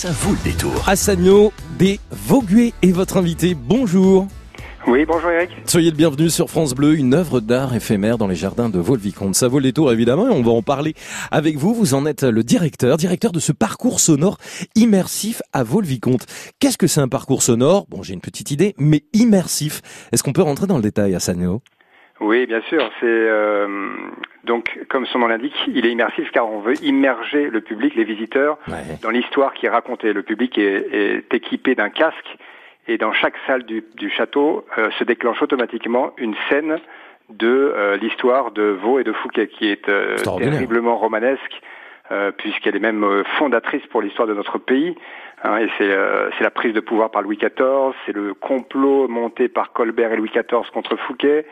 Ça vaut le détour. Assagno des Vauguet est votre invité. Bonjour. Oui, bonjour Eric. Soyez le bienvenu sur France Bleu, une œuvre d'art éphémère dans les jardins de Vaux-le-Vicomte. Ça vaut le détour évidemment et on va en parler avec vous. Vous en êtes le directeur, directeur de ce parcours sonore immersif à Vaux-le-Vicomte. Qu'est-ce que c'est un parcours sonore? Bon, j'ai une petite idée, mais immersif. Est-ce qu'on peut rentrer dans le détail, Assagno Oui, bien sûr. C'est euh, donc, comme son nom l'indique, il est immersif car on veut immerger le public, les visiteurs, Ouais. dans l'histoire qui est racontée. Le public est, est équipé d'un casque et dans chaque salle du, du château euh, se déclenche automatiquement une scène de euh, l'histoire de Vaux et de Fouquet qui est terriblement romanesque euh, puisqu'elle est même euh, fondatrice pour l'histoire de notre pays. hein, et c'est euh, la prise de pouvoir par Louis XIV, c'est le complot monté par Colbert et Louis XIV contre Fouquet,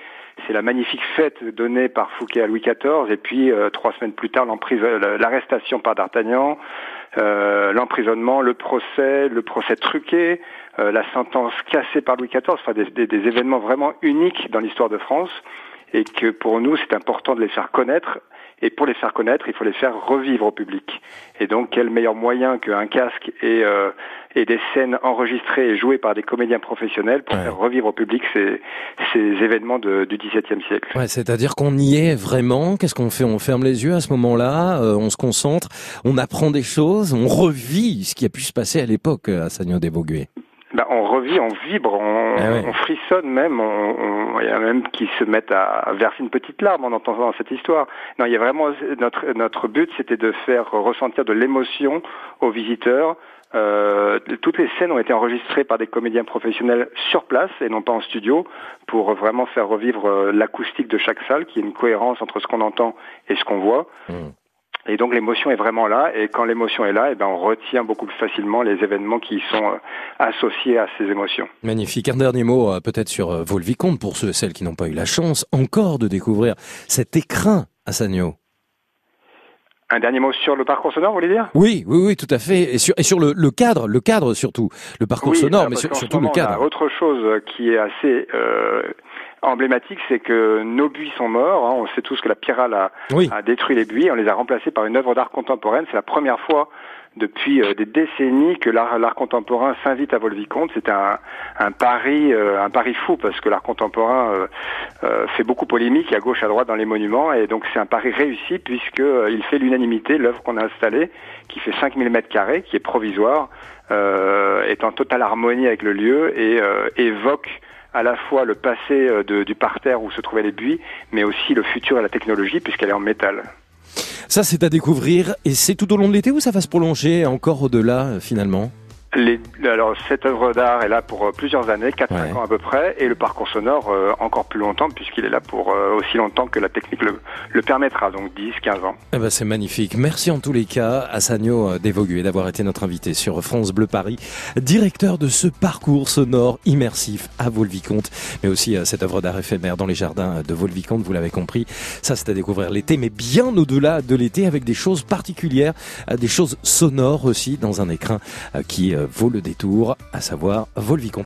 c'est la magnifique fête donnée par Fouquet à Louis XIV, et puis euh, trois semaines plus tard l'emprise- euh, l'arrestation par D'Artagnan, euh, l'emprisonnement, le procès, le procès truqué, euh, la sentence cassée par Louis XIV, enfin des- des événements vraiment uniques dans l'histoire de France, et que pour nous c'est important de les faire connaître. Et pour les faire connaître, il faut les faire revivre au public. Et donc, quel meilleur moyen qu'un casque et, euh, et des scènes enregistrées et jouées par des comédiens professionnels pour Ouais. faire revivre au public ces, ces événements de- du XVIIe siècle. Ouais, c'est-à-dire qu'on y est vraiment. Qu'est-ce qu'on fait? On ferme les yeux à ce moment-là, euh, on se concentre, on apprend des choses, on revit ce qui a pu se passer à l'époque à Sagno des Vauguet. Ben, on revit, on vibre, on, Ah ouais. on frissonne même. Il y en a même qui se mettent à verser une petite larme en entendant cette histoire. Non, il y a vraiment notre notre but, c'était de faire ressentir de l'émotion aux visiteurs. Euh, toutes les scènes ont été enregistrées par des comédiens professionnels sur place et non pas en studio pour vraiment faire revivre euh, l'acoustique de chaque salle, qui est une cohérence entre ce qu'on entend et ce qu'on voit. Mmh. Et donc l'émotion est vraiment là, et quand l'émotion est là, eh ben on retient beaucoup plus facilement les événements qui sont euh, associés à ces émotions. Magnifique. Un dernier mot euh, peut-être sur euh, Vaux-le-Vicomte pour ceux et celles qui n'ont pas eu la chance encore de découvrir cet écrin à Sagno. Un dernier mot sur le parcours sonore, vous voulez dire? Oui, oui, oui, tout à fait. Et sur, et sur le, le cadre, le cadre surtout. Le parcours Oui, sonore, mais sur- surtout le on a cadre. autre chose qui est assez euh, emblématique, c'est que nos buis sont morts. hein. On sait tous que la pyrale a, Oui. a détruit les buis. On les a remplacés par une œuvre d'art contemporaine. C'est la première fois depuis euh, des décennies que l'art contemporain s'invite à Vol-Vicomte. C'est un, un pari, euh, un pari fou parce que l'art contemporain euh, fait beaucoup polémique à gauche à droite dans les monuments et donc c'est un pari réussi puisque euh, il fait l'unanimité. L'œuvre qu'on a installée, qui fait 5000 mètres carrés, qui est provisoire, est en totale harmonie avec le lieu et évoque à la fois le passé du parterre où se trouvaient les buis, mais aussi le futur et la technologie puisqu'elle est en métal. Ça, c'est à découvrir. Et c'est tout au long de l'été ou ça va se prolonger encore au-delà, euh, finalement? Les, alors cette œuvre d'art est là pour euh, plusieurs années, 4-5 Ouais. ans à peu près, et le parcours sonore euh, encore plus longtemps puisqu'il est là pour euh, aussi longtemps que la technique le, le permettra, donc 10-15 ans. Eh ben, c'est magnifique. Merci en tous les cas à Sagno Desvogues d'avoir été notre invité sur France Bleu Paris, directeur de ce parcours sonore immersif à Vaux-le-Vicomte, mais aussi euh, cette œuvre d'art éphémère dans les jardins de Vaux-le-Vicomte, vous l'avez compris. Ça, c'est à découvrir l'été, mais bien au-delà de l'été avec des choses particulières, euh, des choses sonores aussi dans un écrin euh, qui euh, vaut le détour, à savoir Vaux-le-Vicomte.